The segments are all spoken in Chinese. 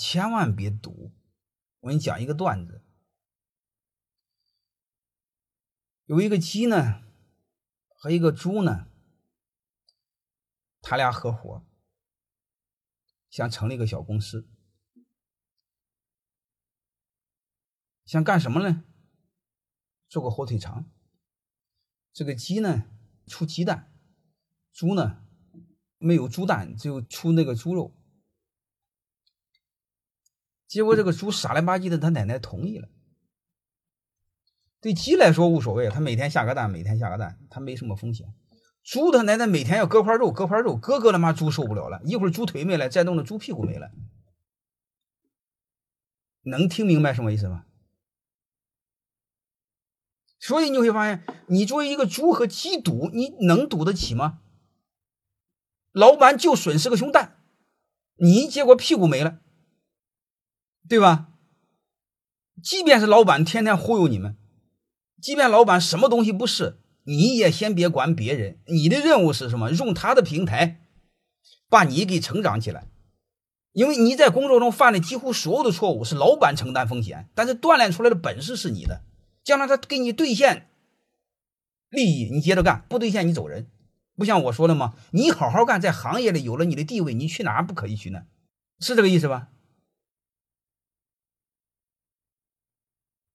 千万别赌。我给你讲一个段子，有一个鸡呢和一个猪呢，他俩合伙想成立一个小公司，想干什么呢？做个火腿肠。这个鸡呢出鸡蛋，猪呢没有猪蛋，就出那个猪肉。结果这个猪傻了吧唧的，他奶奶同意了。对鸡来说无所谓，他每天下个蛋，每天下个蛋，他没什么风险。猪他奶奶每天要割块肉，割块肉，割割他妈猪受不了了，一会儿猪腿没了，再弄的猪屁股没了。能听明白什么意思吗？所以你会发现，你作为一个猪和鸡赌，你能赌得起吗？老板就损失个熊蛋，你结果屁股没了。对吧？即便是老板天天忽悠你们，即便老板什么东西不是，你也先别管别人。你的任务是什么？用他的平台把你给成长起来。因为你在工作中犯的几乎所有的错误是老板承担风险，但是锻炼出来的本事是你的。将来他给你兑现利益，你接着干；不兑现，你走人。不像我说的吗？你好好干，在行业里有了你的地位，你去哪儿不可以去呢？是这个意思吧？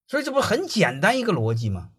所以这不很简单一个逻辑吗？